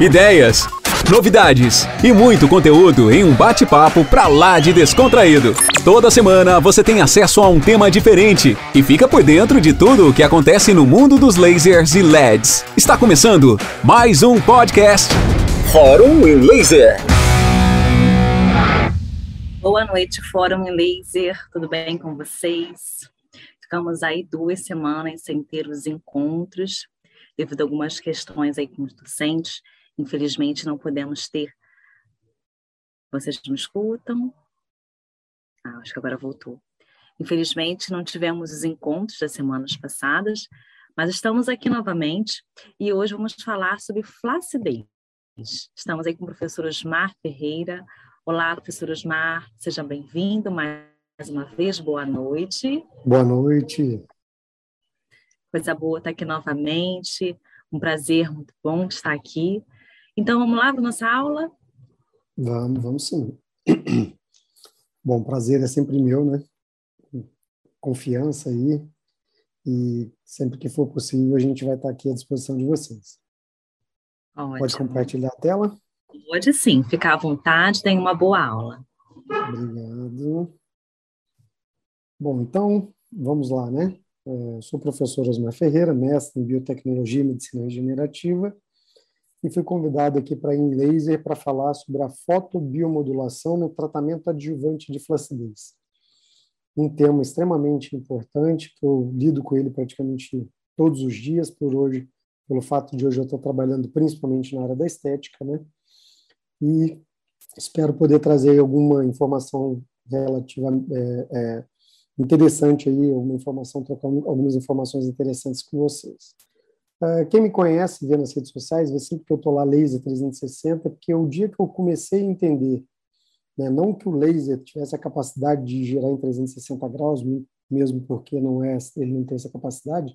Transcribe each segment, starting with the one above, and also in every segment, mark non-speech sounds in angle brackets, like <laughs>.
ideias, novidades e muito conteúdo em um bate-papo pra lá de descontraído. Toda semana você tem acesso a um tema diferente e fica por dentro de tudo o que acontece no mundo dos lasers e LEDs. Está começando mais um podcast Fórum em Laser. Boa noite, Fórum em Laser. Tudo bem com vocês? Ficamos aí duas semanas sem ter os encontros devido a algumas questões aí com os docentes Infelizmente, não podemos ter. Vocês me escutam? Ah, acho que agora voltou. Infelizmente, não tivemos os encontros das semanas passadas, mas estamos aqui novamente e hoje vamos falar sobre flacidez. Estamos aí com o professor Osmar Ferreira. Olá, professor Osmar, seja bem-vindo mais uma vez, boa noite. Boa noite. Coisa boa estar aqui novamente, um prazer muito bom estar aqui. Então, vamos lá para nossa aula? Vamos, vamos sim. <clears throat> Bom, prazer é sempre meu, né? Confiança aí. E sempre que for possível, a gente vai estar aqui à disposição de vocês. Ótimo. Pode compartilhar a tela? Pode sim, ficar à vontade, tem uma boa aula. Obrigado. Bom, então, vamos lá, né? Eu é, sou o professor Osmar Ferreira, mestre em Biotecnologia e Medicina Regenerativa e fui convidado aqui para em laser para falar sobre a fotobiomodulação no tratamento adjuvante de flacidez. Um tema extremamente importante que eu lido com ele praticamente todos os dias por hoje, pelo fato de hoje eu estar trabalhando principalmente na área da estética, né? E espero poder trazer alguma informação relativa é, é, interessante aí, alguma informação, trocar algumas informações interessantes com vocês. Uh, quem me conhece, vê nas redes sociais, vê sempre que eu estou lá laser 360, porque o dia que eu comecei a entender, né, não que o laser tivesse a capacidade de girar em 360 graus, mesmo porque não é, ele não tem essa capacidade,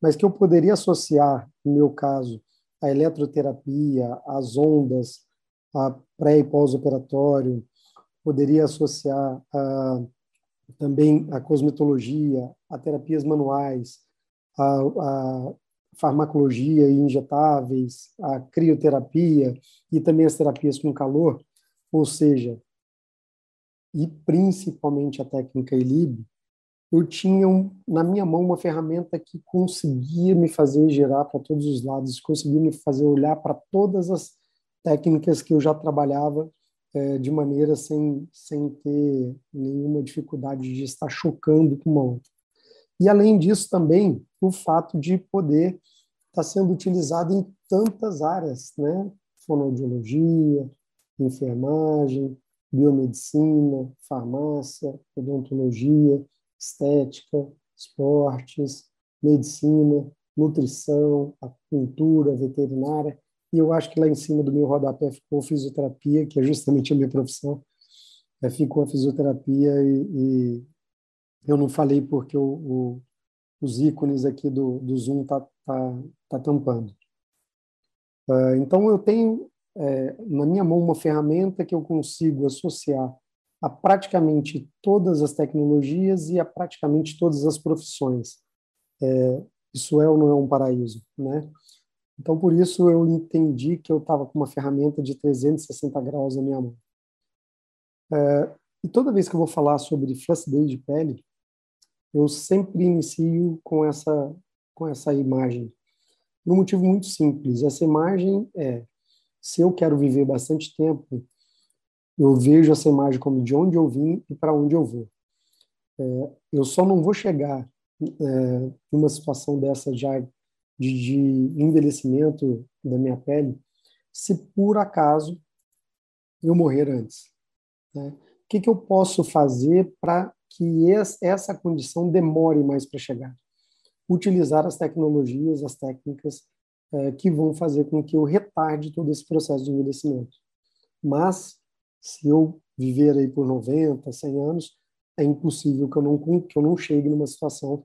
mas que eu poderia associar, no meu caso, a eletroterapia, as ondas, a pré e pós-operatório, poderia associar a, também a cosmetologia, a terapias manuais, a, a farmacologia e injetáveis, a crioterapia e também as terapias com calor, ou seja, e principalmente a técnica ELIB, eu tinha um, na minha mão uma ferramenta que conseguia me fazer girar para todos os lados, conseguia me fazer olhar para todas as técnicas que eu já trabalhava é, de maneira sem, sem ter nenhuma dificuldade de estar chocando com uma outra. E, além disso, também o fato de poder estar tá sendo utilizado em tantas áreas, né? Fonoaudiologia, enfermagem, biomedicina, farmácia, odontologia, estética, esportes, medicina, nutrição, acupuntura, veterinária. E eu acho que lá em cima do meu rodapé ficou fisioterapia, que é justamente a minha profissão. É, ficou a fisioterapia e, e eu não falei porque o, o, os ícones aqui do, do Zoom tá, tá, tá tampando. Uh, então, eu tenho é, na minha mão uma ferramenta que eu consigo associar a praticamente todas as tecnologias e a praticamente todas as profissões. É, isso é ou não é um paraíso, né? Então, por isso, eu entendi que eu estava com uma ferramenta de 360 graus na minha mão. É, e toda vez que eu vou falar sobre flacidez de pele, eu sempre inicio com essa com essa imagem. Por um motivo muito simples. Essa imagem é, se eu quero viver bastante tempo, eu vejo essa imagem como de onde eu vim e para onde eu vou. É, eu só não vou chegar é, numa situação dessa já de, de envelhecimento da minha pele se por acaso eu morrer antes. Né? O que, que eu posso fazer para que essa condição demore mais para chegar. Utilizar as tecnologias, as técnicas é, que vão fazer com que eu retarde todo esse processo de envelhecimento. Mas, se eu viver aí por 90, 100 anos, é impossível que eu não, que eu não chegue numa situação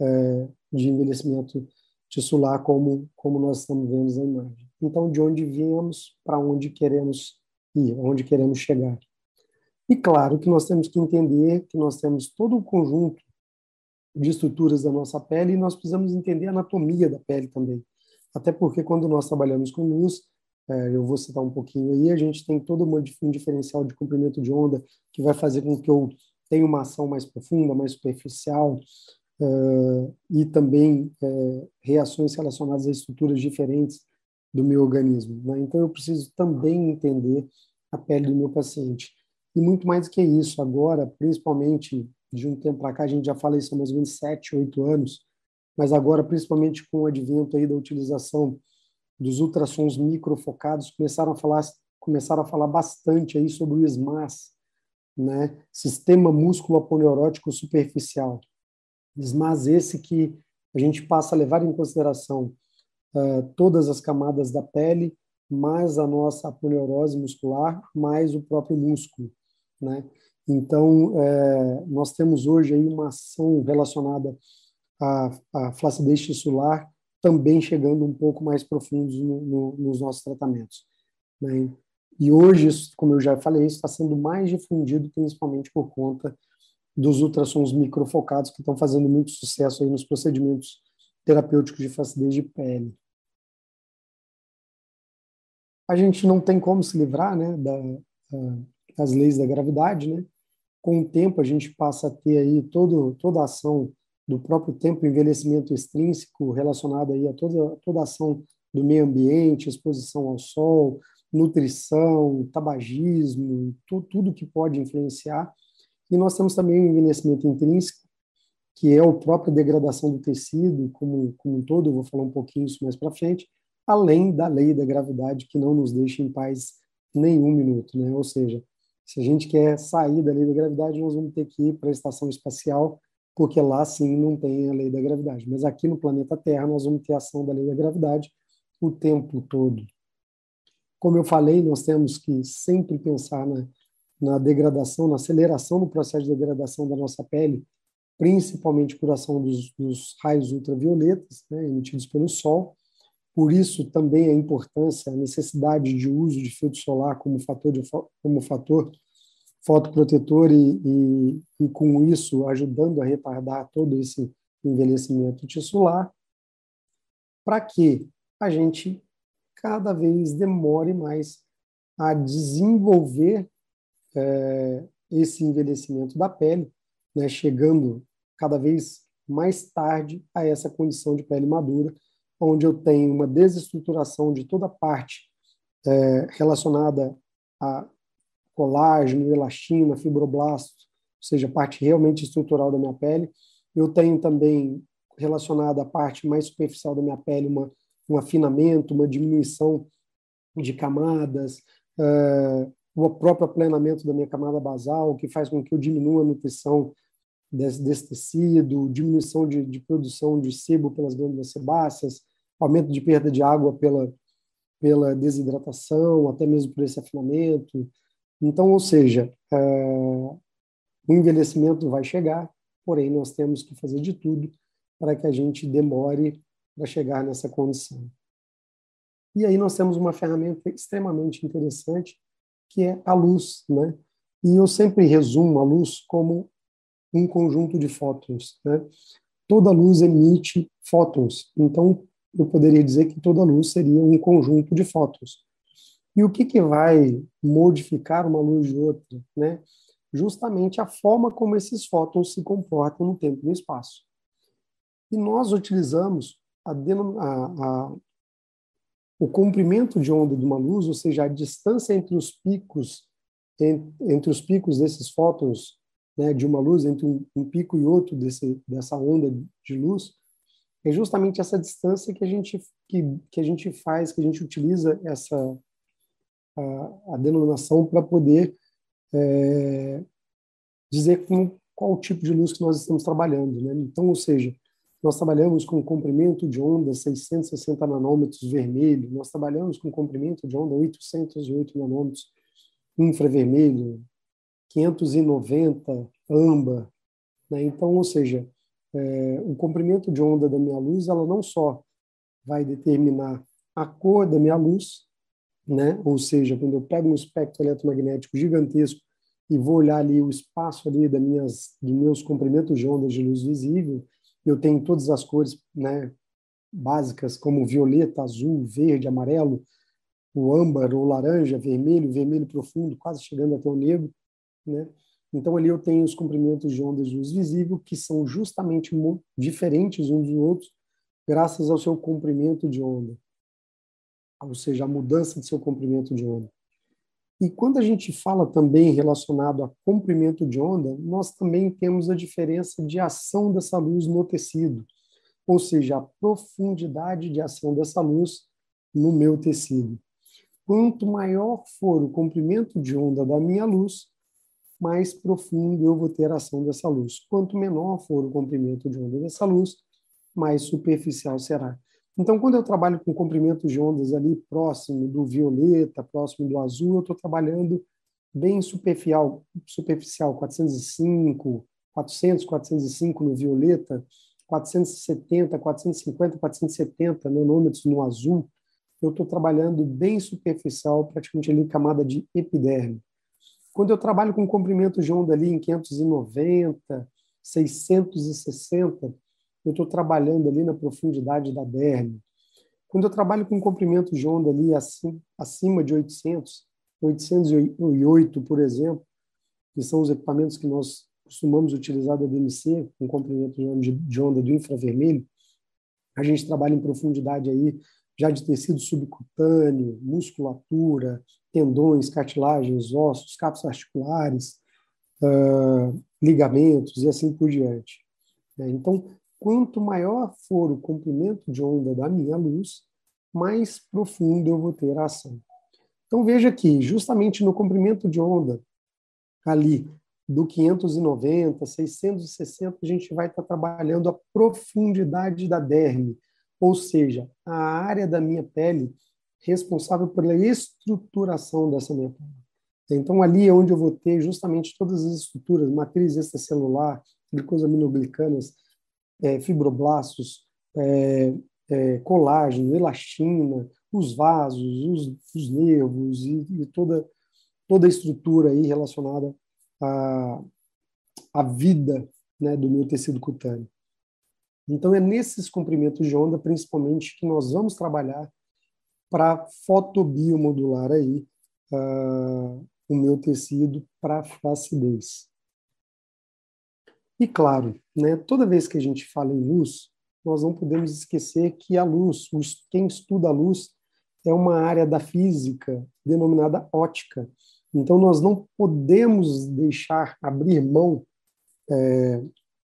é, de envelhecimento tissular como, como nós estamos vendo na imagem. Então, de onde viemos, para onde queremos ir, onde queremos chegar. E claro que nós temos que entender que nós temos todo o conjunto de estruturas da nossa pele e nós precisamos entender a anatomia da pele também. Até porque quando nós trabalhamos com luz, é, eu vou citar um pouquinho aí, a gente tem todo um diferencial de comprimento de onda que vai fazer com que eu tenha uma ação mais profunda, mais superficial, uh, e também uh, reações relacionadas a estruturas diferentes do meu organismo. Né? Então, eu preciso também entender a pele do meu paciente. E muito mais do que isso, agora, principalmente de um tempo para cá, a gente já fala isso há mais ou menos sete, oito anos, mas agora, principalmente com o advento aí da utilização dos ultrassons microfocados, começaram a falar, começaram a falar bastante aí sobre o SMAS, né? Sistema músculo aponeurótico superficial. SMAS esse que a gente passa a levar em consideração uh, todas as camadas da pele, mais a nossa aponeurose muscular, mais o próprio músculo, né? Então, é, nós temos hoje aí uma ação relacionada à, à flacidez tissular também chegando um pouco mais profundos no, no, nos nossos tratamentos. Né? E hoje, como eu já falei, está sendo mais difundido principalmente por conta dos ultrassons microfocados que estão fazendo muito sucesso aí nos procedimentos terapêuticos de flacidez de pele. A gente não tem como se livrar né, da, das leis da gravidade, né? Com o tempo a gente passa a ter aí todo, toda a ação do próprio tempo, envelhecimento extrínseco relacionado aí a toda, toda a ação do meio ambiente, exposição ao sol, nutrição, tabagismo, tu, tudo que pode influenciar. E nós temos também o envelhecimento intrínseco, que é a própria degradação do tecido como, como um todo, eu vou falar um pouquinho isso mais para frente, além da lei da gravidade que não nos deixa em paz nenhum minuto, né? Ou seja, se a gente quer sair da lei da gravidade, nós vamos ter que ir para a estação espacial, porque lá sim não tem a lei da gravidade. Mas aqui no planeta Terra nós vamos ter ação da lei da gravidade o tempo todo. Como eu falei, nós temos que sempre pensar na, na degradação, na aceleração do processo de degradação da nossa pele, principalmente por ação dos, dos raios ultravioletas, né, emitidos pelo Sol, por isso, também a importância, a necessidade de uso de filtro solar como fator, de, como fator fotoprotetor e, e, e, com isso, ajudando a retardar todo esse envelhecimento tissular, para que a gente cada vez demore mais a desenvolver é, esse envelhecimento da pele, né, chegando cada vez mais tarde a essa condição de pele madura, onde eu tenho uma desestruturação de toda a parte é, relacionada a colágeno, elastina, fibroblastos, ou seja, parte realmente estrutural da minha pele. Eu tenho também relacionada à parte mais superficial da minha pele uma, um afinamento, uma diminuição de camadas, é, o próprio aplanamento da minha camada basal, que faz com que eu diminua a nutrição desse, desse tecido, diminuição de, de, produção de sebo pelas glândulas sebáceas, aumento de perda de água pela, pela desidratação, até mesmo por esse afinamento. Então, ou seja, é, o envelhecimento vai chegar, porém nós temos que fazer de tudo para que a gente demore para chegar nessa condição. E aí nós temos uma ferramenta extremamente interessante, que é a luz, né? E eu sempre resumo a luz como um conjunto de fótons, né? Toda luz emite fótons. Então, eu poderia dizer que toda luz seria um conjunto de fótons. E o que, que vai modificar uma luz de outra? Né? Justamente a forma como esses fótons se comportam no tempo e no espaço. E nós utilizamos a, a, o comprimento de onda de uma luz, ou seja, a distância entre os picos entre os picos desses fótons né, de uma luz, entre um, um pico e outro desse, dessa onda de luz, é justamente essa distância que a gente que, que a gente faz, que a gente utiliza essa a, a denominação para poder é, dizer com qual tipo de luz que nós estamos trabalhando, né? Então, ou seja, nós trabalhamos com comprimento de onda 660 nanômetros vermelho, nós trabalhamos com comprimento de onda 808 nanômetros infravermelho, 590 âmbar, né? Então, ou seja, é, o comprimento de onda da minha luz, ela não só vai determinar a cor da minha luz, né? Ou seja, quando eu pego um espectro eletromagnético gigantesco e vou olhar ali o espaço ali das minhas, dos meus comprimentos de ondas de luz visível, eu tenho todas as cores, né? Básicas como violeta, azul, verde, amarelo, o âmbar, ou laranja, vermelho, vermelho profundo, quase chegando até o negro, né? Então ali eu tenho os comprimentos de ondas de luz visível que são justamente diferentes uns dos outros, graças ao seu comprimento de onda, ou seja, a mudança de seu comprimento de onda. E quando a gente fala também relacionado a comprimento de onda, nós também temos a diferença de ação dessa luz no tecido, ou seja, a profundidade de ação dessa luz no meu tecido. Quanto maior for o comprimento de onda da minha luz, mais profundo eu vou ter a ação dessa luz. Quanto menor for o comprimento de onda dessa luz, mais superficial será. Então, quando eu trabalho com comprimento de ondas ali próximo do violeta, próximo do azul, eu estou trabalhando bem superficial, superficial 405, 400, 405 no violeta, 470, 450, 470 nanômetros no azul, eu estou trabalhando bem superficial, praticamente ali camada de epiderme. Quando eu trabalho com comprimento de onda ali em 590, 660, eu estou trabalhando ali na profundidade da derme. Quando eu trabalho com comprimento de onda ali acima de 800, 808, por exemplo, que são os equipamentos que nós costumamos utilizar da DMC, com comprimento de onda do infravermelho, a gente trabalha em profundidade aí já de tecido subcutâneo, musculatura, tendões, cartilagens, ossos, capos articulares, uh, ligamentos e assim por diante. É, então, quanto maior for o comprimento de onda da minha luz, mais profundo eu vou ter a ação. Então veja que justamente no comprimento de onda ali do 590, 660, a gente vai estar trabalhando a profundidade da derme, ou seja, a área da minha pele responsável pela estruturação dessa minha. Então ali é onde eu vou ter justamente todas as estruturas, matriz extracelular, glicosaminoglicanas, é, fibroblastos, é, é, colágeno, elastina, os vasos, os, os nervos e, e, toda, toda a estrutura aí relacionada à, à vida né, do meu tecido cutâneo. Então, é nesses comprimentos de onda, principalmente, que nós vamos trabalhar para fotobiomodular aí uh, o meu tecido para flacidez. E claro, né, toda vez que a gente fala em luz, nós não podemos esquecer que a luz, quem estuda a luz, é uma área da física denominada ótica. Então, nós não podemos deixar abrir mão é,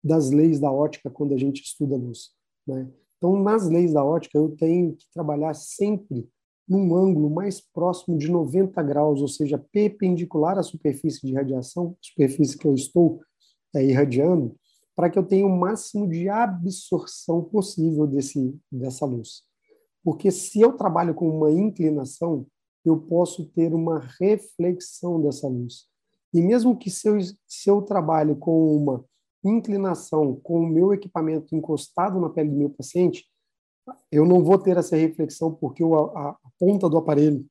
das leis da ótica quando a gente estuda a luz. Né? Então, nas leis da ótica, eu tenho que trabalhar sempre num ângulo mais próximo de 90 graus, ou seja, perpendicular à superfície de radiação, superfície que eu estou é, irradiando, para que eu tenha o máximo de absorção possível desse, dessa luz. Porque se eu trabalho com uma inclinação, eu posso ter uma reflexão dessa luz. E mesmo que se eu, se eu trabalho com uma inclinação, com o meu equipamento encostado na pele do meu paciente, eu não vou ter essa reflexão porque a, a ponta do aparelho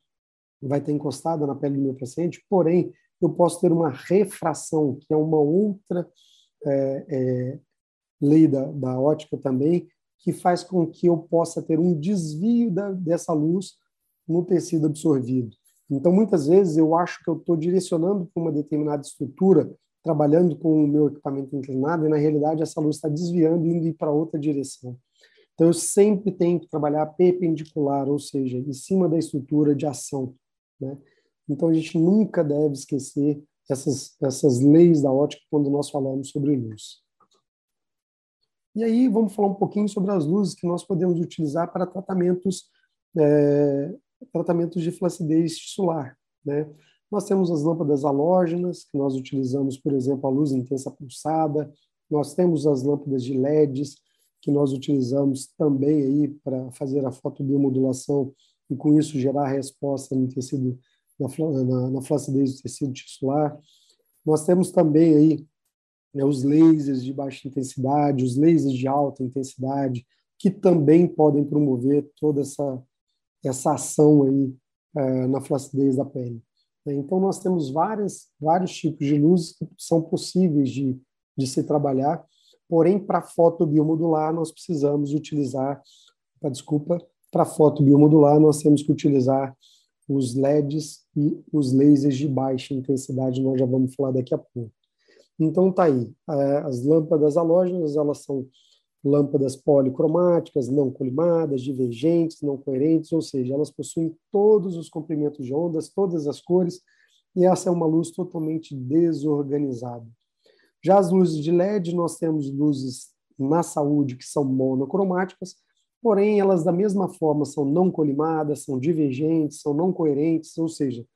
vai estar encostada na pele do meu paciente, porém, eu posso ter uma refração, que é uma outra é, é, lei da, da ótica também, que faz com que eu possa ter um desvio da, dessa luz no tecido absorvido. Então, muitas vezes, eu acho que eu estou direcionando para uma determinada estrutura, trabalhando com o meu equipamento inclinado, e na realidade essa luz está desviando e indo para outra direção. Então, eu sempre tenho que trabalhar perpendicular, ou seja, em cima da estrutura de ação. Né? Então, a gente nunca deve esquecer essas, essas leis da ótica quando nós falamos sobre luz. E aí, vamos falar um pouquinho sobre as luzes que nós podemos utilizar para tratamentos, é, tratamentos de flacidez tisular. Né? Nós temos as lâmpadas halógenas, que nós utilizamos, por exemplo, a luz intensa pulsada. Nós temos as lâmpadas de LEDs, que nós utilizamos também aí para fazer a fotobiomodulação e com isso gerar resposta no tecido na, na, na flacidez do tecido tisular. Nós temos também aí né, os lasers de baixa intensidade, os lasers de alta intensidade, que também podem promover toda essa, essa ação aí é, na flacidez da pele. Então, nós temos várias, vários tipos de luzes que são possíveis de, de se trabalhar, porém, para fotobiomodular, nós precisamos utilizar, desculpa, para fotobiomodular, nós temos que utilizar os LEDs e os lasers de baixa intensidade, nós já vamos falar daqui a pouco. Então tá aí, as lâmpadas halógenas, elas são lâmpadas policromáticas, não colimadas, divergentes, não coerentes, ou seja, elas possuem todos os comprimentos de ondas, todas as cores, e essa é uma luz totalmente desorganizada. Já as luzes de LED, nós temos luzes na saúde que são monocromáticas, porém elas da mesma forma são não colimadas, são divergentes, são não coerentes, ou seja,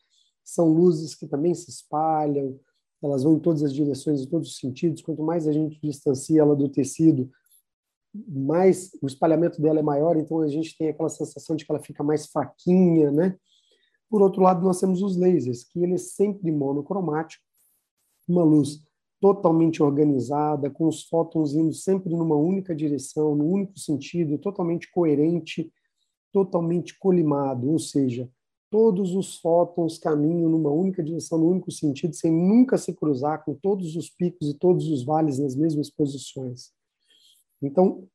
são luzes que também se espalham, elas vão em todas as direções, em todos os sentidos. Quanto mais a gente distancia ela do tecido, mais o espalhamento dela é maior, então a gente tem aquela sensação de que ela fica mais fraquinha, né? Por outro lado, nós temos os lasers, que ele é sempre monocromático, uma luz totalmente organizada, com os fótons indo sempre numa única direção, no único sentido, totalmente coerente, totalmente colimado, ou seja, todos os fótons caminham numa única direção, no único sentido, sem nunca se cruzar com todos os picos e todos os vales nas mesmas posições. Então,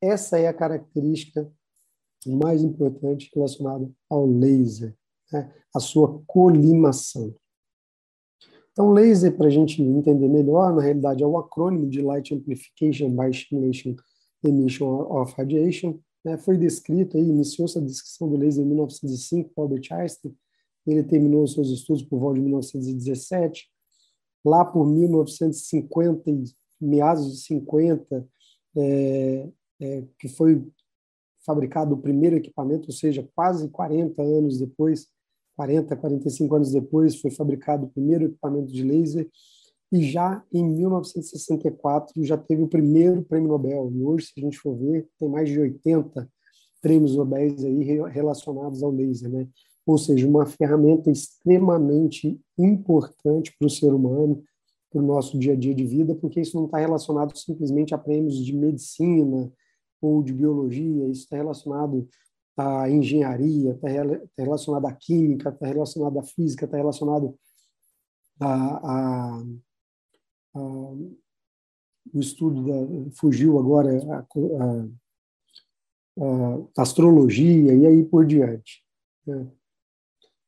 essa é a característica mais importante relacionada ao laser, né? a sua colimação. Então, laser, para a gente entender melhor, na realidade é o acrônimo de Light Amplification by Stimulation Emission of Radiation. Né? Foi descrito, iniciou-se a descrição do laser em 1905 por Albert Einstein, ele terminou seus estudos por volta de 1917. Lá por 1950, meados de 50, é, é, que foi fabricado o primeiro equipamento, ou seja, quase 40 anos depois, 40, 45 anos depois, foi fabricado o primeiro equipamento de laser e já em 1964 já teve o primeiro prêmio Nobel. E hoje, se a gente for ver, tem mais de 80 prêmios Nobel aí relacionados ao laser, né? Ou seja, uma ferramenta extremamente importante para o ser humano, para o nosso dia a dia de vida, porque isso não está relacionado simplesmente a prêmios de medicina ou de biologia, isso está relacionado à engenharia, está relacionado à química, está relacionado à física, está relacionado a, a, a, o estudo da fugiu agora a, astrologia e aí por diante. Né?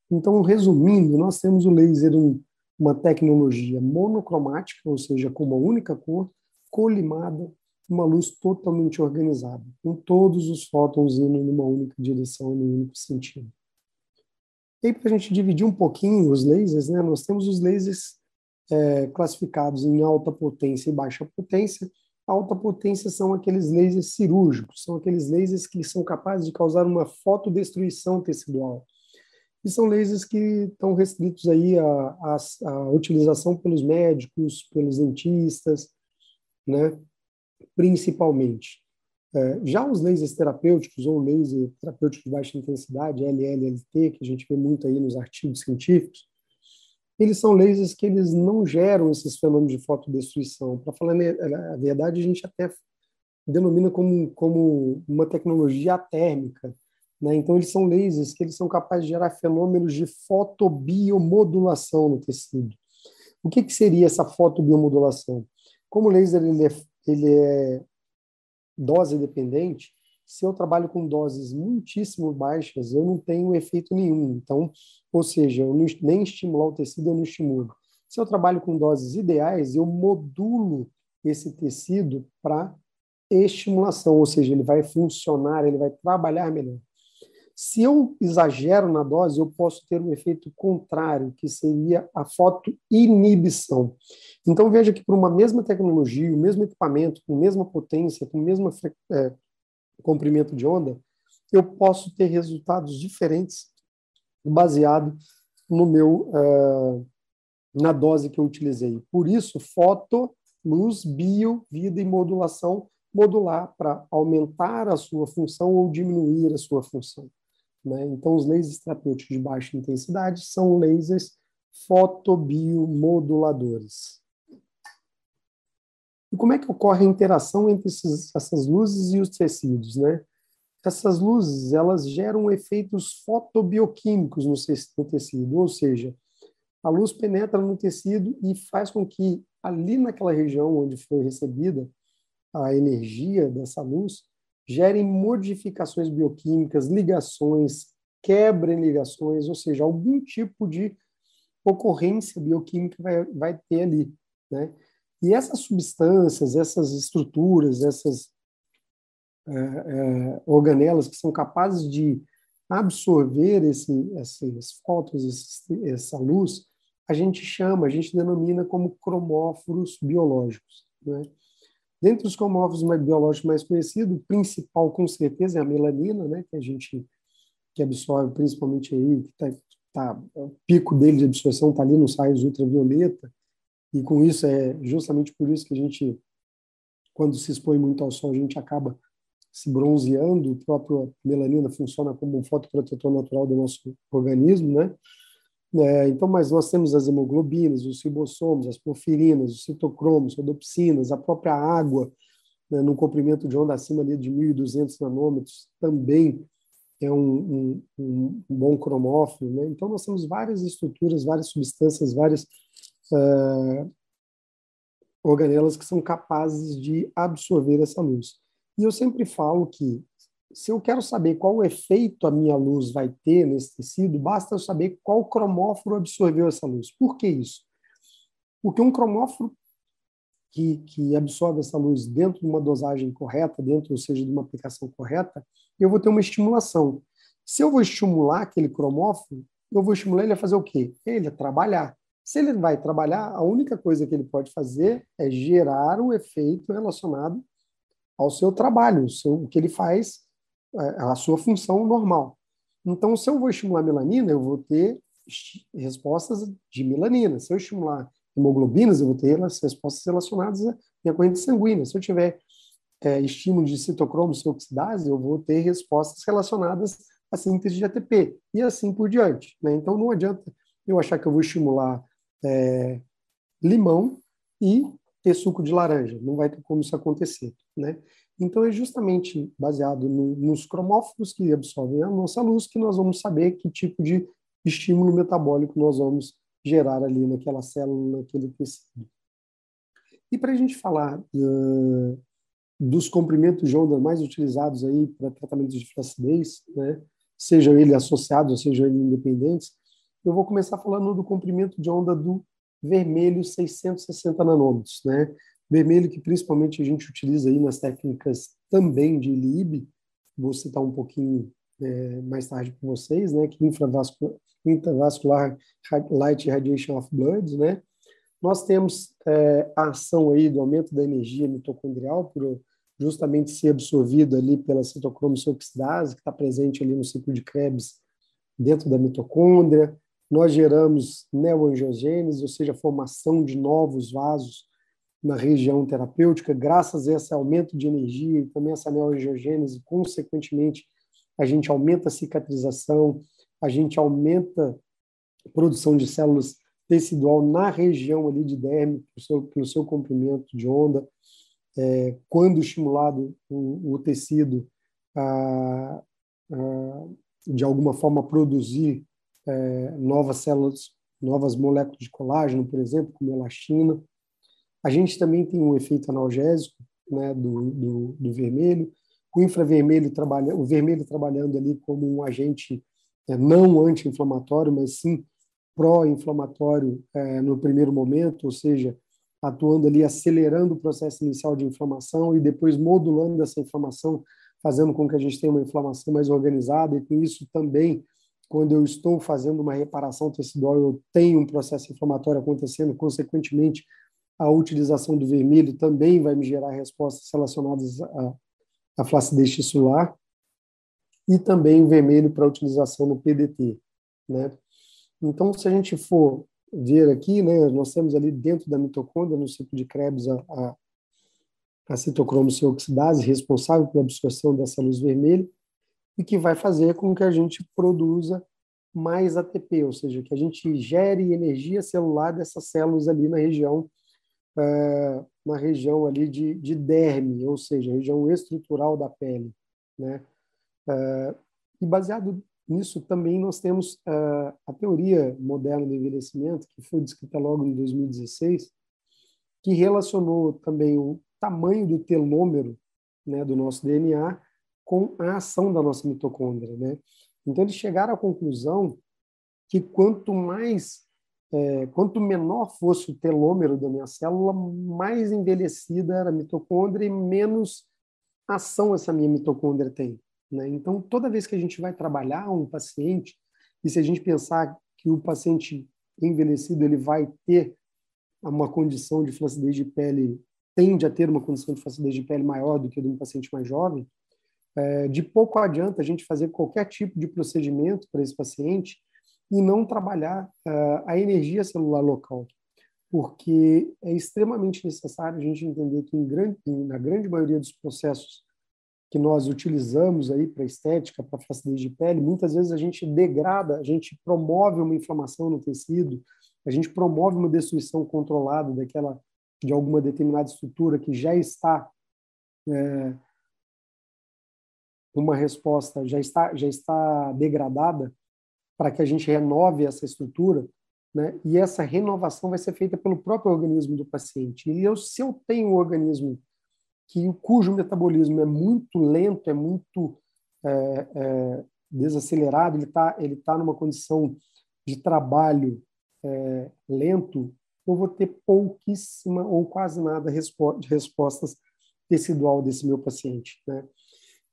Então, resumindo, nós temos o laser um, uma tecnologia monocromática, ou seja, com uma única cor, colimada, uma luz totalmente organizada, com todos os fótons indo numa única direção, num único sentido. E para a gente dividir um pouquinho os lasers, né, nós temos os lasers é, classificados em alta potência e baixa potência. alta potência são aqueles lasers cirúrgicos, são aqueles lasers que são capazes de causar uma fotodestruição tecidual e são lasers que estão restritos aí à, utilização pelos médicos, pelos dentistas, né, principalmente. É, já os lasers terapêuticos ou laser terapêutico de baixa intensidade, LLLT, que a gente vê muito aí nos artigos científicos, eles são lasers que eles não geram esses fenômenos de fotodestruição. Para falar a verdade, a gente até denomina como, como uma tecnologia térmica, né? Então, eles são lasers que eles são capazes de gerar fenômenos de fotobiomodulação no tecido. O que, que seria essa fotobiomodulação? Como o laser ele é, ele é dose dependente, se eu trabalho com doses muitíssimo baixas, eu não tenho efeito nenhum. Então, ou seja, eu nem estimular o tecido, eu não estimulo. Se eu trabalho com doses ideais, eu modulo esse tecido para estimulação, ou seja, ele vai funcionar, ele vai trabalhar melhor. Se eu exagero na dose, eu posso ter um efeito contrário, que seria a fotoinibição. Então, veja que por uma mesma tecnologia, o mesmo equipamento, com a mesma potência, com o mesmo é, comprimento de onda, eu posso ter resultados diferentes baseado no meu é, na dose que eu utilizei. Por isso, foto, luz, bio, vida e modulação modular para aumentar a sua função ou diminuir a sua função. Né? Então, os lasers terapêuticos de baixa intensidade são lasers fotobiomoduladores. E como é que ocorre a interação entre esses, essas luzes e os tecidos? Né? Essas luzes elas geram efeitos fotobioquímicos no, no tecido, ou seja, a luz penetra no tecido e faz com que ali naquela região onde foi recebida a energia dessa luz, gerem modificações bioquímicas, ligações, quebra em ligações, ou seja, algum tipo de ocorrência bioquímica vai, vai ter ali, né? E essas substâncias, essas estruturas, essas é, é, organelas que são capazes de absorver esse, esses fótons, esse, essa luz, a gente chama, a gente denomina como cromóforos biológicos. Né? Dentre os cromóforos biológicos mais conhecidos, o principal, com certeza, é a melanina, né? que a gente que absorve principalmente aí, que tá, tá, o pico dele de absorção está ali nos raios ultravioleta, e com isso é justamente por isso que a gente, quando se expõe muito ao sol, a gente acaba se bronzeando, o próprio melanina funciona como um fotoprotetor natural do nosso organismo, né? É, então, mas nós temos as hemoglobinas, os ribossomos, as porfirinas, os citocromos, rodopsinas, a própria água, né, no comprimento de onda acima ali de 1.200 nanômetros, também é um, um, um, bom cromófilo. Né? Então, nós temos várias estruturas, várias substâncias, várias uh, organelas que são capazes de absorver essa luz. E eu sempre falo que se eu quero saber qual efeito a minha luz vai ter nesse tecido, basta eu saber qual cromóforo absorveu essa luz. Por que isso? Porque um cromóforo que, que absorve essa luz dentro de uma dosagem correta, dentro, ou seja, de uma aplicação correta, eu vou ter uma estimulação. Se eu vou estimular aquele cromóforo, eu vou estimular ele a fazer o quê? Ele a trabalhar. Se ele vai trabalhar, a única coisa que ele pode fazer é gerar um efeito relacionado ao seu trabalho, o, que ele faz, a sua função normal. Então, se eu vou estimular melanina, eu vou ter respostas de melanina. Se eu estimular hemoglobinas, eu vou ter as respostas relacionadas à minha corrente sanguínea. Se eu tiver é, estímulo de citocromos e oxidase, eu vou ter respostas relacionadas à síntese de ATP e assim por diante. Né? Então, não adianta eu achar que eu vou estimular é, limão e ter suco de laranja. Não vai ter como isso acontecer. Né? Então, é justamente baseado no, nos cromóforos que absorvem a nossa luz que nós vamos saber que tipo de estímulo metabólico nós vamos gerar ali naquela célula, naquele tecido. E para a gente falar uh, dos comprimentos de onda mais utilizados aí para tratamento de flacidez, né, sejam eles associados ou sejam eles independentes, eu vou começar falando do comprimento de onda do vermelho 660 nanômetros, né? Vermelho que principalmente a gente utiliza aí nas técnicas também de LIB, vou citar um pouquinho é, mais tarde para vocês, né? Que infravascular, intravascular light radiation of blood, né? Nós temos é, a ação aí do aumento da energia mitocondrial por justamente ser absorvido ali pela citocromo oxidase, que está presente ali no ciclo de Krebs dentro da mitocôndria. Nós geramos neoangiogênese, ou seja, a formação de novos vasos na região terapêutica, graças a esse aumento de energia e também essa neoangiogênese, consequentemente, a gente aumenta a cicatrização, a gente aumenta a produção de células tecidual na região ali de derme, pelo seu, pelo seu comprimento de onda. É, quando estimulado o, o tecido a, a, de alguma forma produzir é, novas células, novas moléculas de colágeno, por exemplo, como elastina. A gente também tem um efeito analgésico né, do, do, do vermelho, o infravermelho trabalha, o vermelho trabalhando ali como um agente é, não anti-inflamatório, mas sim pró-inflamatório é, no primeiro momento, ou seja, atuando ali acelerando o processo inicial de inflamação e depois modulando essa inflamação, fazendo com que a gente tenha uma inflamação mais organizada e com isso também quando eu estou fazendo uma reparação tecidual, eu tenho um processo inflamatório acontecendo, consequentemente, a utilização do vermelho também vai me gerar respostas relacionadas à, à flacidez tissular e também o vermelho para utilização no PDT, né? Então, se a gente for ver aqui, né, nós temos ali dentro da mitocôndria, no ciclo de Krebs, a, a, a citocromoceoxidase responsável pela absorção dessa luz vermelha, e que vai fazer com que a gente produza mais ATP, ou seja, que a gente gere energia celular dessas células ali na região uh, na região ali de, de derme, ou seja, região estrutural da pele, né? Uh, e baseado nisso também nós temos uh, a teoria moderna do envelhecimento, que foi descrita logo em 2016, que relacionou também o tamanho do telômero né, do nosso DNA com a ação da nossa mitocôndria, né? Então, eles chegaram à conclusão que quanto mais, é, quanto menor fosse o telômero da minha célula, mais envelhecida era a mitocôndria e menos ação essa minha mitocôndria tem. Né? Então, toda vez que a gente vai trabalhar um paciente, e se a gente pensar que o paciente envelhecido ele vai ter uma condição de flacidez de pele, tende a ter uma condição de flacidez de pele maior do que de um paciente mais jovem, é, de pouco adianta a gente fazer qualquer tipo de procedimento para esse paciente e não trabalhar uh, a energia celular local, porque é extremamente necessário a gente entender que grande, na grande maioria dos processos que nós utilizamos aí para estética, para flacidez de pele, muitas vezes a gente degrada, a gente promove uma inflamação no tecido, a gente promove uma destruição controlada daquela de alguma determinada estrutura que já está é, uma resposta já está já está degradada para que a gente renove essa estrutura, né? E essa renovação vai ser feita pelo próprio organismo do paciente. E eu, se eu tenho um organismo que cujo metabolismo é muito lento, é muito é, é, desacelerado, ele está ele tá numa condição de trabalho é, lento, eu vou ter pouquíssima ou quase nada de respostas tecidual desse meu paciente. Né?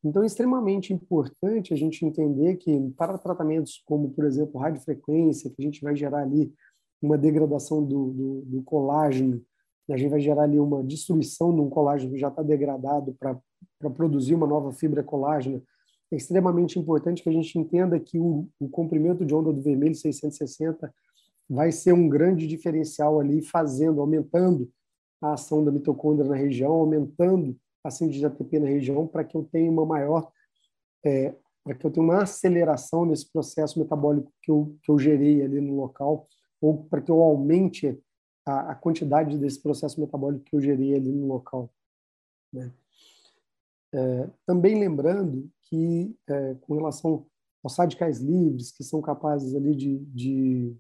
Então, é extremamente importante a gente entender que para tratamentos como, por exemplo, radiofrequência, que a gente vai gerar ali uma degradação do, do, do colágeno, a gente vai gerar ali uma destruição de um colágeno que já está degradado para produzir uma nova fibra colágena, é extremamente importante que a gente entenda que o, o comprimento de onda do vermelho 660 vai ser um grande diferencial ali, fazendo, aumentando a ação da mitocôndria na região, aumentando a síntese de ATP na região, para que eu tenha uma maior, é, para que eu tenha uma aceleração nesse processo metabólico que eu, que eu gerei ali no local, ou para que eu aumente a, a, quantidade desse processo metabólico que eu gerei ali no local. Né? É, também lembrando que, é, com relação aos radicais livres, que são capazes ali de, de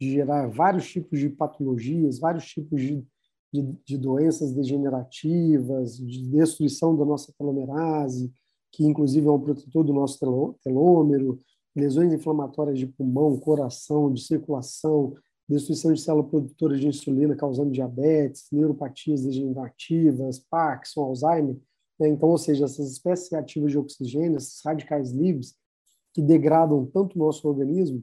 de gerar vários tipos de patologias, vários tipos de, de, de doenças degenerativas, de destruição da nossa telomerase, que inclusive é um protetor do nosso telômero, lesões inflamatórias de pulmão, coração, de circulação, destruição de células produtoras de insulina causando diabetes, neuropatias degenerativas, Parkinson, Alzheimer. Né? Então, ou seja, essas espécies ativas de oxigênio, esses radicais livres, que degradam tanto o nosso organismo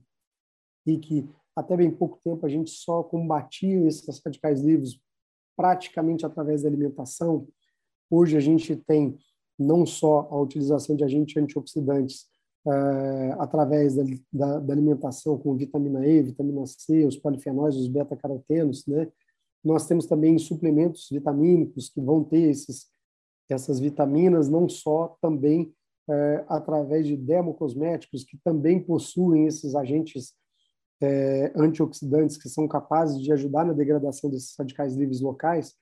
e que até bem pouco tempo a gente só combatia esses radicais livres praticamente através da alimentação. Hoje a gente tem não só a utilização de agentes antioxidantes uh, através da, da, da, alimentação com vitamina E, vitamina C, os polifenóis, os beta-carotenos, né? Nós temos também suplementos vitamínicos que vão ter esses, essas vitaminas, não só também uh, através de dermocosméticos, que também possuem esses agentes é, antioxidantes que são capazes de ajudar na degradação desses radicais livres locais,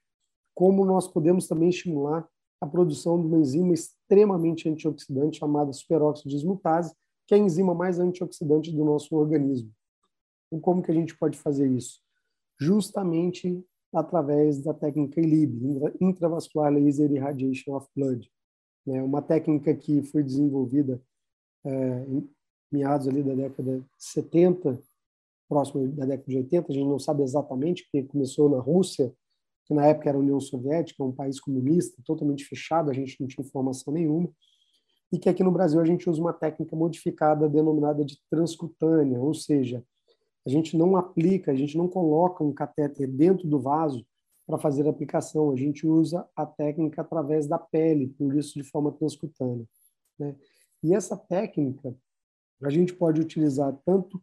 como nós podemos também estimular a produção de uma enzima extremamente antioxidante chamada superóxido dismutase, que é a enzima mais antioxidante do nosso organismo. E como que a gente pode fazer isso? Justamente através da técnica ILIB, Intravascular Laser Irradiation of Blood, né? uma técnica que foi desenvolvida é, em meados ali da década de 70 próximo da década de 80, a gente não sabe exatamente, porque começou na Rússia, que na época era a União Soviética, um país comunista, totalmente fechado, a gente não tinha informação nenhuma, e que aqui no Brasil a gente usa uma técnica modificada denominada de transcutânea, ou seja, a gente não aplica, a gente não coloca um catéter dentro do vaso para fazer a aplicação, a gente usa a técnica através da pele, por isso de forma transcutânea. Né? E essa técnica a gente pode utilizar tanto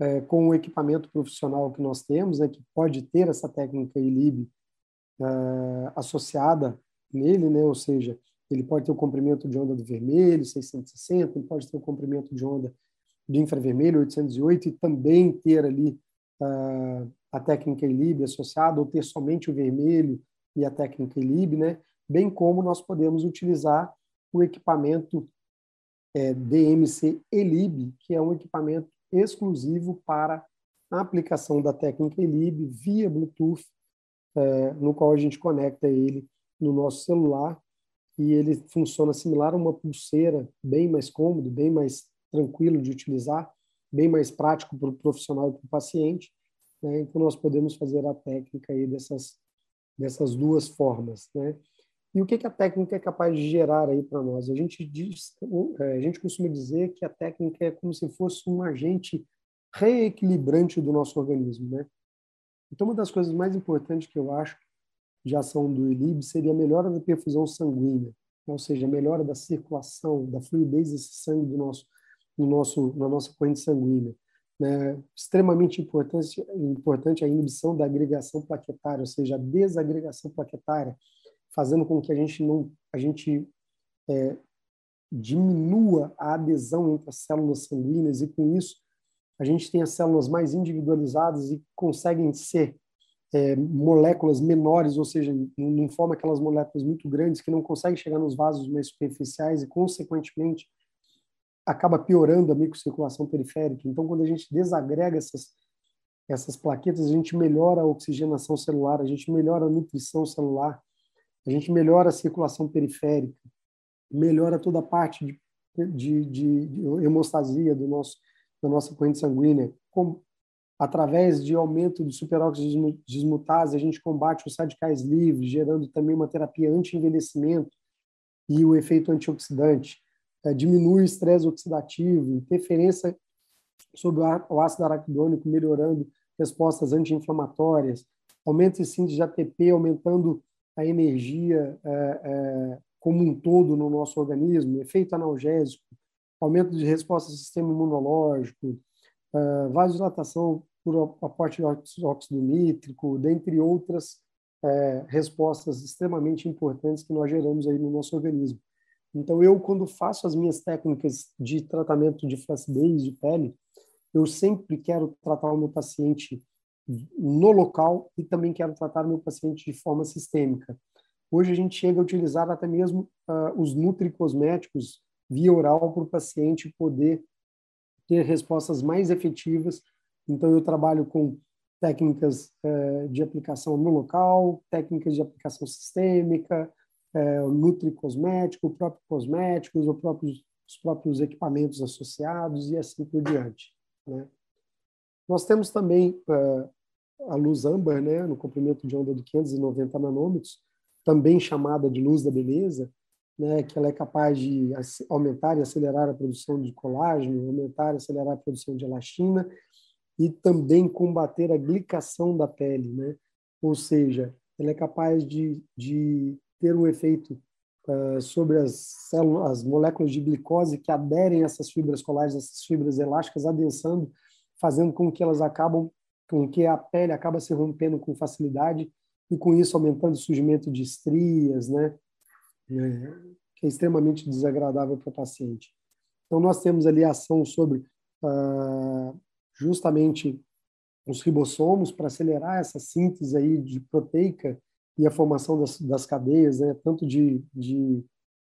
é, com o equipamento profissional que nós temos, né, que pode ter essa técnica ILIB é, associada nele, né, ou seja, ele pode ter o comprimento de onda do vermelho, 660, ele pode ter o comprimento de onda de infravermelho, 808, e também ter ali uh, a técnica ILIB associada, ou ter somente o vermelho e a técnica ILIB, né? bem como nós podemos utilizar o equipamento é, DMC ELIB, que é um equipamento exclusivo para a aplicação da técnica ELIB via Bluetooth, é, no qual a gente conecta ele no nosso celular e ele funciona similar a uma pulseira, bem mais cômodo, bem mais tranquilo de utilizar, bem mais prático para o profissional e para o paciente. Né? Então, nós podemos fazer a técnica aí dessas, dessas duas formas. Né? E o que, que a técnica é capaz de gerar aí para nós? A gente, diz, é, a gente costuma dizer que a técnica é como se fosse um agente reequilibrante do nosso organismo. Né? Então, uma das coisas mais importantes que eu acho de ação do ILIB seria a melhora da perfusão sanguínea, ou seja, a melhora da circulação, da fluidez desse sangue do nosso, no nosso, na nossa corrente sanguínea. Né? Extremamente importante, importante a inibição da agregação plaquetária, ou seja, a desagregação plaquetária, fazendo com que a gente não, a gente é, diminua a adesão entre as células sanguíneas e com isso a gente tem as células mais individualizadas e conseguem ser é, moléculas menores, ou seja, não forma aquelas moléculas muito grandes que não conseguem chegar nos vasos mais superficiais e, consequentemente, acaba piorando a microcirculação periférica. Então, quando a gente desagrega essas, essas plaquetas, a gente melhora a oxigenação celular, a gente melhora a nutrição celular, a gente melhora a circulação periférica, melhora toda a parte de, de, de, de hemostasia do nosso, da nossa corrente sanguínea, com, através de aumento do superóxido dismutase, a gente combate os radicais livres, gerando também uma terapia anti-envelhecimento e o efeito antioxidante. É, diminui o estresse oxidativo, interferência sobre o ácido araquidônico, melhorando respostas anti-inflamatórias, aumenta o síntese de ATP, aumentando a energia é, é, como um todo no nosso organismo, efeito analgésico, aumento de resposta ao sistema imunológico, uh, vasodilatação por aporte de óxido nítrico, dentre outras uh, respostas extremamente importantes que nós geramos aí no nosso organismo. Então, eu, quando faço as minhas técnicas de tratamento de flacidez de pele, eu sempre quero tratar o meu paciente no local e também quero tratar meu paciente de forma sistêmica. Hoje a gente chega a utilizar até mesmo uh, os nutricosméticos via oral para o paciente poder ter respostas mais efetivas. Então, eu trabalho com técnicas eh, de aplicação no local, técnicas de aplicação sistêmica, eh, nutricosmético, próprio cosméticos, próprios, os próprios equipamentos associados e assim por diante. Né? Nós temos também eh, a luz âmbar, né, no comprimento de onda de 590 nanômetros, também chamada de luz da beleza, né, que ela é capaz de aumentar e acelerar a produção de colágeno, aumentar e acelerar a produção de elastina e também combater a glicação da pele, né? Ou seja, ela é capaz de, de ter um efeito uh, sobre as células, as moléculas de glicose que aderem a essas fibras colágenas, essas fibras elásticas, adensando, fazendo com que elas acabam, com que a pele acaba se rompendo com facilidade e com isso aumentando o surgimento de estrias, né? É, que é extremamente desagradável para o paciente. Então, nós temos ali ação sobre ah, justamente os ribossomos para acelerar essa síntese aí de proteica e a formação das, das cadeias, né, tanto de, de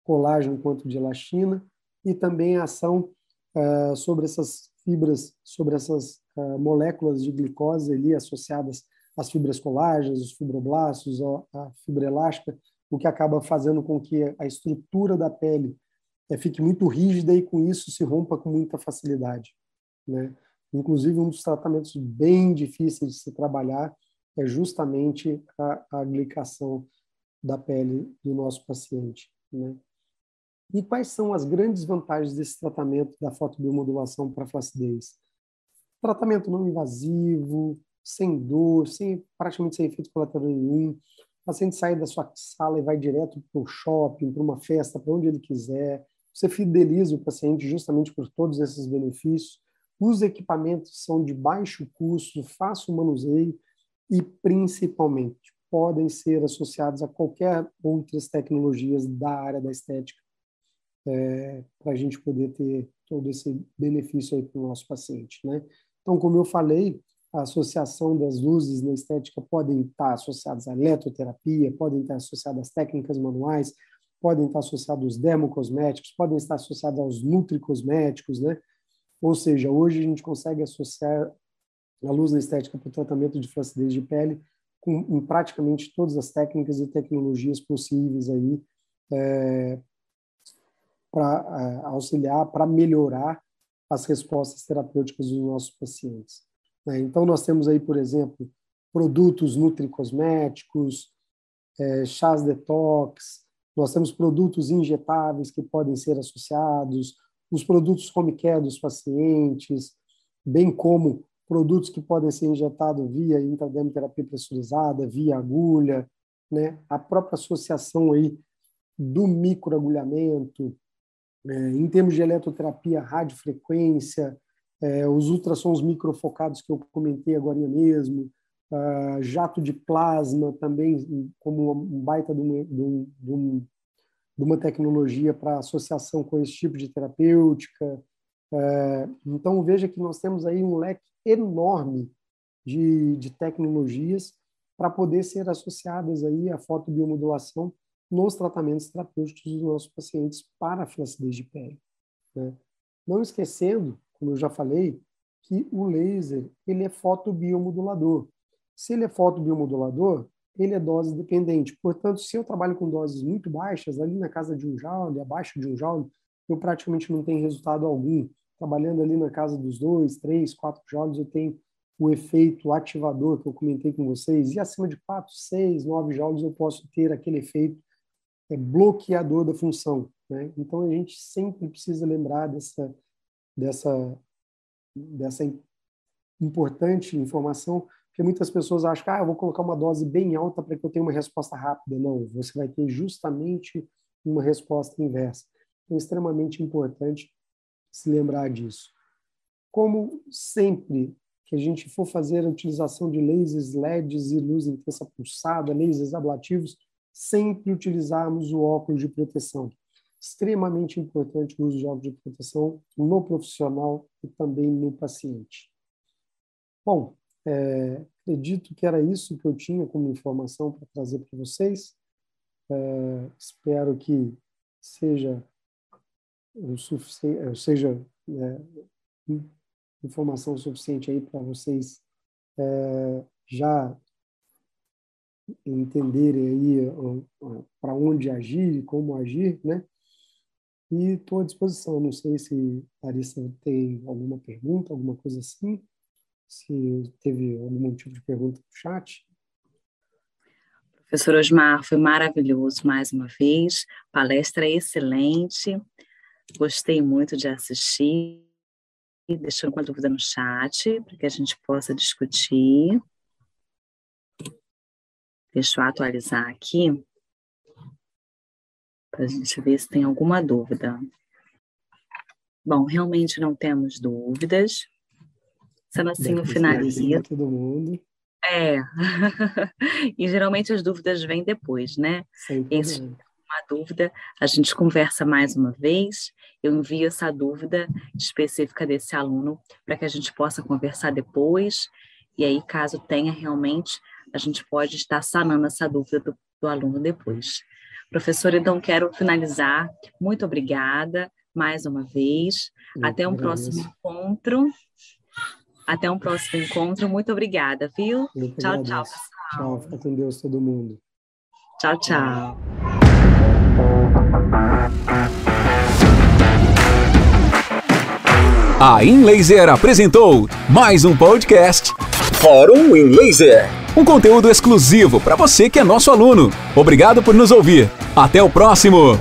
colágeno quanto de elastina, e também a ação uh, sobre essas fibras, sobre essas uh, moléculas de glicose ali associadas às fibras colágenas, os fibroblastos, a fibra elástica, o que acaba fazendo com que a estrutura da pele é, fique muito rígida e com isso se rompa com muita facilidade. Né? Inclusive, um dos tratamentos bem difíceis de se trabalhar é justamente a, a glicação da pele do nosso paciente. Né? E quais são as grandes vantagens desse tratamento da fotobiomodulação para flacidez? Tratamento não invasivo, sem dor, sem, praticamente sem efeito colateral nenhum, o paciente sai da sua sala e vai direto para o shopping, para uma festa, para onde ele quiser. Você fideliza o paciente justamente por todos esses benefícios. Os equipamentos são de baixo custo, fácil manuseio e, principalmente, podem ser associados a qualquer outras tecnologias da área da estética é, para a gente poder ter todo esse benefício aí para o nosso paciente, né? Então, como eu falei, a associação das luzes na estética podem estar associadas à eletroterapia, podem estar associadas às técnicas manuais, podem estar associados aos dermocosméticos, podem estar associados aos nutricosméticos, né? Ou seja, hoje a gente consegue associar a luz na estética para o tratamento de flacidez de pele com em praticamente todas as técnicas e tecnologias possíveis aí é, para é, auxiliar, para melhorar as respostas terapêuticas dos nossos pacientes. Né? Então, nós temos aí, por exemplo, produtos nutricosméticos, é, chás detox, nós temos produtos injetáveis que podem ser associados, os produtos home care dos pacientes, bem como produtos que podem ser injetados via intradermoterapia pressurizada, via agulha, né? a própria associação aí do microagulhamento, em termos de eletroterapia, radiofrequência, é, os ultrassons microfocados que eu comentei agora mesmo, uh, jato de plasma também como um baita de uma, de um, um, uma tecnologia para associação com esse tipo de terapêutica. Uh, então, veja que nós temos aí um leque enorme de, de tecnologias para poder ser associadas aí à fotobiomodulação nos tratamentos terapêuticos dos nossos pacientes para a flacidez de pele. Né? Não esquecendo, como eu já falei, que o laser ele é fotobiomodulador. Se ele é fotobiomodulador, ele é dose dependente. Portanto, se eu trabalho com doses muito baixas, ali na casa de um joule, abaixo de um joule, eu praticamente não tenho resultado algum. Trabalhando ali na casa dos dois, três, quatro joules, eu tenho o efeito ativador que eu comentei com vocês. E acima de 4, 6, 9 joules eu posso ter aquele efeito é, bloqueador da função. Né? Então, a gente sempre precisa lembrar dessa, dessa, dessa importante informação porque muitas pessoas acham que ah, eu vou colocar uma dose bem alta para que eu tenha uma resposta rápida. Não, você vai ter justamente uma resposta inversa. Então, é extremamente importante se lembrar disso. Como sempre que a gente for fazer a utilização de lasers, LEDs e luz intensa pulsada, lasers ablativos, sempre utilizarmos o óculos de proteção. Extremamente importante o uso de óculos de proteção no profissional e também no paciente. Bom, é, acredito que era isso que eu tinha como informação para trazer para vocês. É, espero que seja o suficiente, seja é, informação suficiente aí para vocês é, já entenderem aí para onde agir e como agir, né? E estou à disposição. Não sei se Larissa tem alguma pergunta, alguma coisa assim se teve algum tipo de pergunta no chat. Professor Osmar, foi maravilhoso mais uma vez, palestra excelente, gostei muito de assistir. Deixando uma dúvida no chat para que a gente possa discutir. Deixa eu atualizar aqui para a gente ver se tem alguma dúvida. Bom, realmente não temos dúvidas. Sendo assim, o finaliza. Todo mundo. É. <laughs> e geralmente as dúvidas vêm depois, né? Sempre. Esse, uma dúvida, a gente conversa mais uma vez, eu envio essa dúvida específica desse aluno para que a gente possa conversar depois, e aí, caso tenha realmente, a gente pode estar sanando essa dúvida do, do aluno depois. Professor, então quero finalizar. Muito obrigada mais uma vez. Eu Até um próximo encontro. Até um próximo encontro. Muito obrigada, viu? Muito tchau, agradeço. tchau, pessoal. Tchau, fica com Deus todo mundo. Tchau, tchau. A InLaser apresentou mais um podcast Fórum InLaser. Um conteúdo exclusivo para você que é nosso aluno. Obrigado por nos ouvir. Até o próximo.